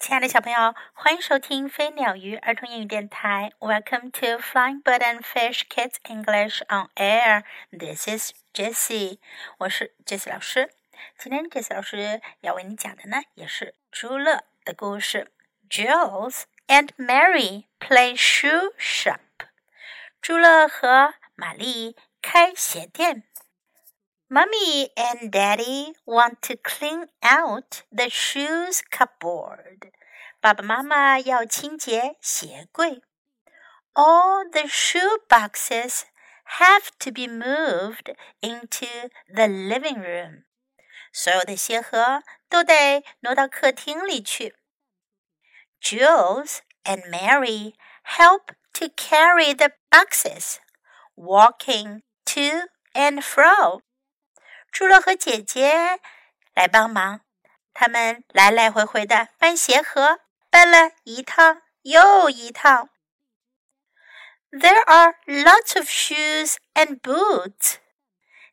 亲爱的小朋友，欢迎收听飞鸟鱼儿童英语电台。Welcome to Flying Bird and Fish Kids English on Air. This is Jessie，我是 Jessie 老师。今天 Jessie 老师要为你讲的呢，也是朱乐的故事。Jules and Mary play shoe shop。朱乐和玛丽开鞋店。Mummy and Daddy want to clean out the shoes cupboard. 爸爸妈妈要清洁鞋柜。All the shoe boxes have to be moved into the living room. 所有的鞋盒都得挪到客厅里去。Jules and Mary help to carry the boxes, walking to and fro. 朱乐和姐姐来帮忙，他们来来回回的搬鞋盒，搬了一趟又一趟。There are lots of shoes and boots。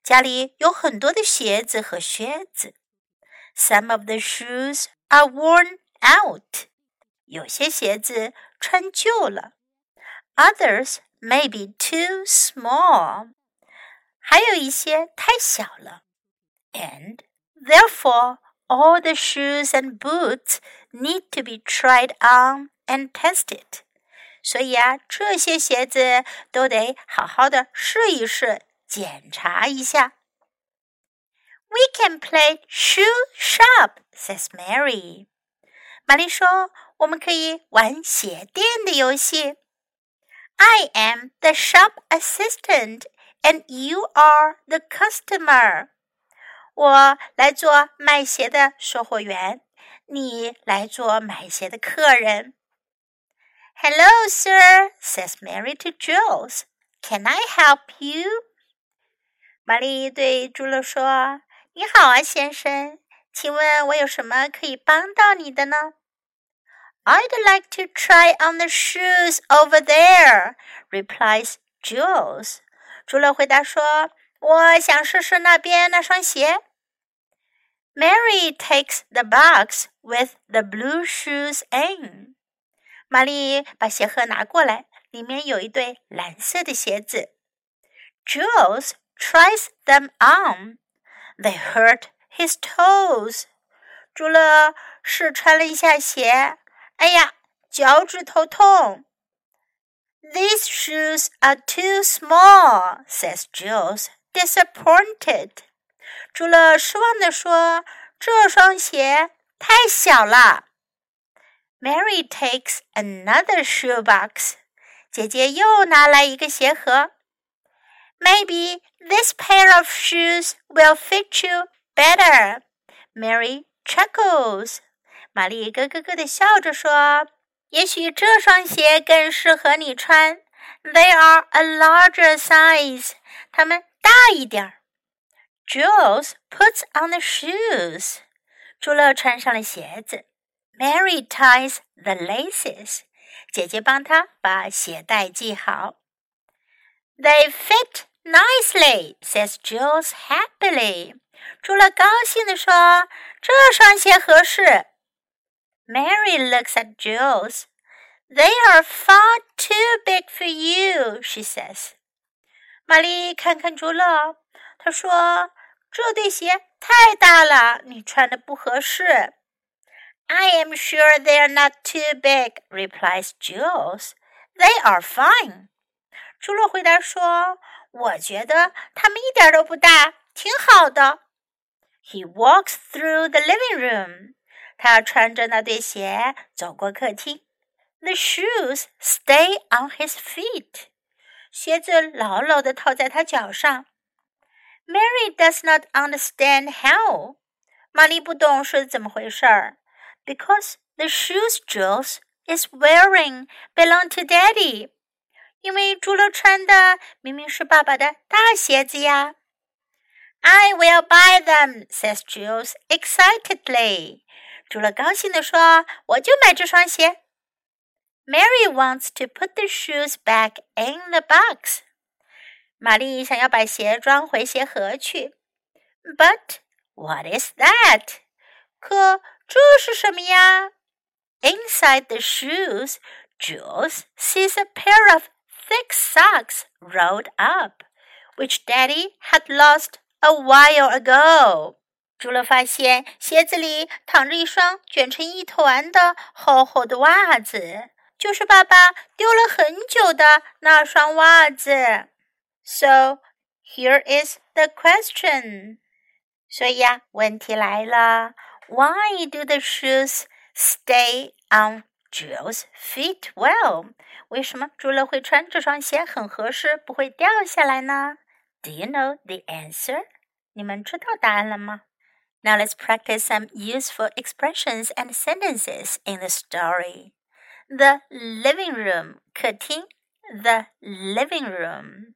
家里有很多的鞋子和靴子。Some of the shoes are worn out。有些鞋子穿旧了。Others may be too small。还有一些太小了。and therefore all the shoes and boots need to be tried on and tested. 所以啊，这些鞋子都得好好的试一试，检查一下。We can play shoe shop, says Mary. 玛丽说：“我们可以玩鞋店的游戏。” I am the shop assistant, and you are the customer. 我来做卖鞋的售货员，你来做买鞋的客人。Hello, sir, says Mary to Jules. Can I help you? 玛丽对朱乐说：“你好啊，先生，请问我有什么可以帮到你的呢？”I'd like to try on the shoes over there, replies Jules. 朱乐回答说：“我想试试那边那双鞋。” Mary takes the box with the blue shoes in. 玛丽把鞋盒拿过来，里面有一对蓝色的鞋子。Jules tries them on. They hurt his toes. 朱乐试穿了一下鞋，哎呀，脚趾头痛。These shoes are too small, says Jules, disappointed. 朱乐失望地说：“这双鞋太小了。” Mary takes another shoe box. 姐姐又拿来一个鞋盒。Maybe this pair of shoes will fit you better. Mary chuckles. 玛丽咯咯咯地笑着说：“也许这双鞋更适合你穿。They are a larger size. 它们大一点儿。” Jules puts on the shoes. 朱乐穿上了鞋子。Mary ties the laces. 姐姐帮她把鞋带系好。They fit nicely, says Jules happily. 朱乐高兴地说：“这双鞋合适。” Mary looks at Jules. They are far too big for you, she says. 玛丽看看朱乐，她说：“ 这对鞋太大了，你穿的不合适。I am sure they are not too big, replies Jules. They are fine. 朱乐回答说：“我觉得它们一点都不大，挺好的。” He walks through the living room. 他穿着那对鞋走过客厅。The shoes stay on his feet. 鞋子牢牢地套在他脚上。Mary does not understand how. 玛丽不懂是怎么回事儿，because the shoes Jules is wearing belong to Daddy. 因为朱乐穿的明明是爸爸的大鞋子呀。I will buy them, says Jules excitedly. 朱乐高兴地说：“我就买这双鞋。” Mary wants to put the shoes back in the box. 玛丽想要把鞋装回鞋盒去，But what is that？可这是什么呀 Inside the shoes, Jules sees a pair of thick socks rolled up, which Daddy had lost a while ago. 朱乐发现鞋子里躺着一双卷成一团的厚厚的袜子，就是爸爸丢了很久的那双袜子。So here is the question. 所以呀，问题来了：Why do the shoes stay on Jules's feet well? well？为什么朱乐会穿这双鞋很合适，不会掉下来呢？Do you know the answer? now let's practice some useful expressions and sentences in the story. The living room，客厅。The living room.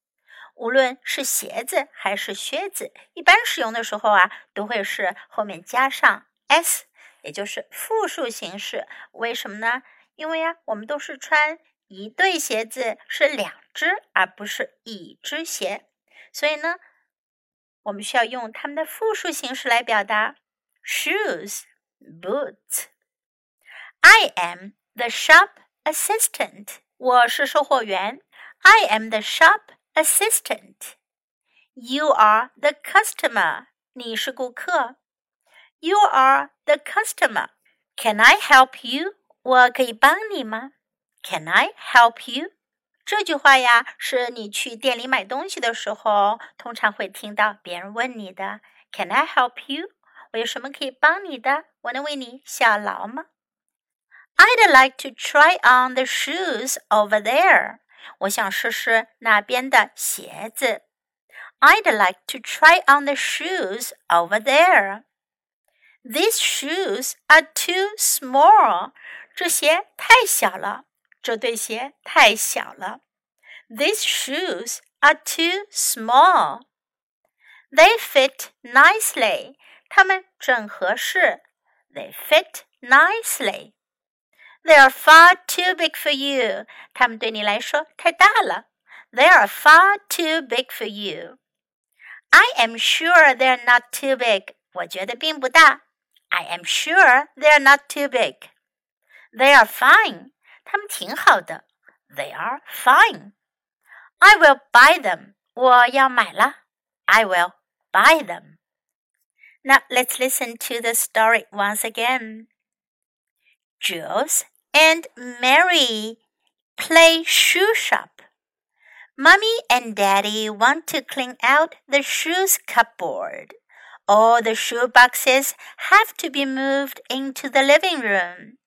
无论是鞋子还是靴子，一般使用的时候啊，都会是后面加上 s，也就是复数形式。为什么呢？因为啊，我们都是穿一对鞋子，是两只，而不是一只鞋，所以呢，我们需要用它们的复数形式来表达 shoes。boots I am the shop assistant. 我是售货员。I am the shop assistant. You are the customer. 你是顾客。You are the customer. Can I help you? 我可以帮你吗？Can I help you? 这句话呀，是你去店里买东西的时候，通常会听到别人问你的。Can I help you? 我有什么可以帮你的？我能为你效劳吗？I'd like to try on the shoes over there。 我想试试那边的鞋子。I'd like to try on the shoes over there. These shoes are too small. 这鞋太小了。这对鞋太小了。These shoes are too small. They fit nicely. 它们正合适。They fit nicely. They are far too big for you. 它们对你来说太大了。They are far too big for you. I am sure they're not too big. 我觉得并不大。I am sure they're not too big. They are fine. 它们挺好的。They are fine. I will buy them. 我要买了。I will buy them. Now let's listen to the story once again. Jules and Mary play shoe shop. Mummy and Daddy want to clean out the shoes cupboard. All the shoe boxes have to be moved into the living room.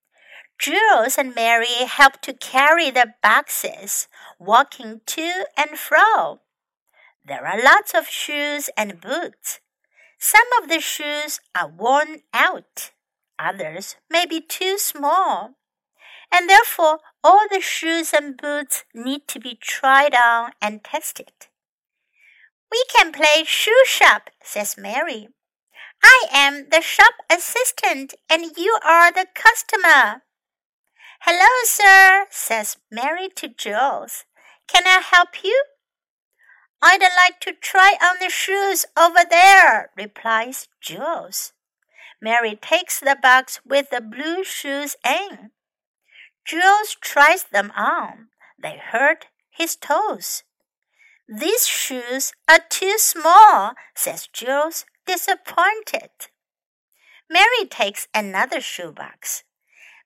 Jules and Mary help to carry the boxes, walking to and fro. There are lots of shoes and boots. Some of the shoes are worn out, others may be too small, and therefore all the shoes and boots need to be tried on and tested. We can play shoe shop, says Mary. I am the shop assistant and you are the customer. Hello, sir, says Mary to Jules. Can I help you? I'd like to try on the shoes over there, replies Jules. Mary takes the box with the blue shoes in. Jules tries them on. They hurt his toes. These shoes are too small, says Jules, disappointed. Mary takes another shoebox.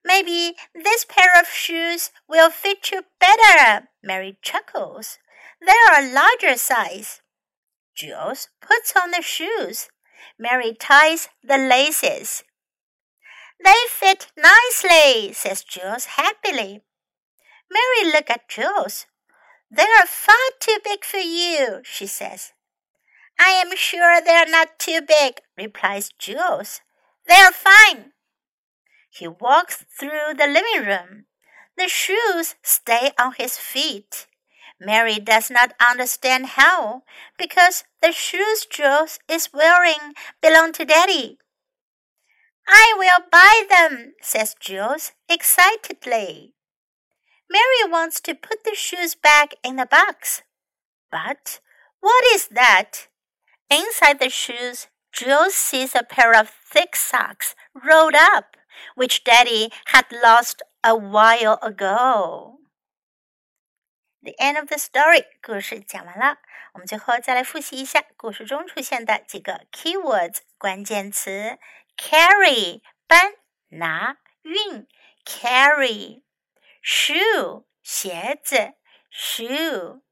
Maybe this pair of shoes will fit you better, Mary chuckles. They are a larger size. Jules puts on the shoes. Mary ties the laces. They fit nicely, says Jules happily. Mary look at Jules. They are far too big for you, she says. I am sure they are not too big, replies Jules. They are fine. He walks through the living room. The shoes stay on his feet. Mary does not understand how, because the shoes Jules is wearing belong to Daddy. I will buy them, says Jules excitedly. Mary wants to put the shoes back in the box. But what is that? Inside the shoes, Jules sees a pair of thick socks rolled up, which Daddy had lost a while ago. The end of the story，故事讲完了。我们最后再来复习一下故事中出现的几个 keywords 关键词：carry 搬、拿、运；carry shoe 鞋子；shoe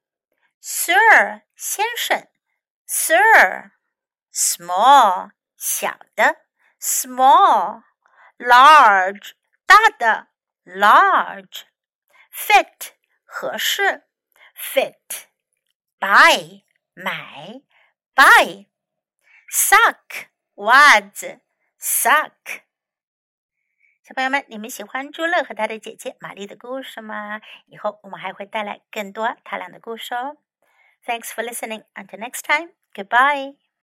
sir 先生；sir small 小的；small large 大的；large fit 合适，fit，buy 买，buy。sock 袜子，sock。小朋友们，你们喜欢朱乐和他的姐姐玛丽的故事吗？以后我们还会带来更多他俩的故事哦。Thanks for listening. Until next time. Goodbye.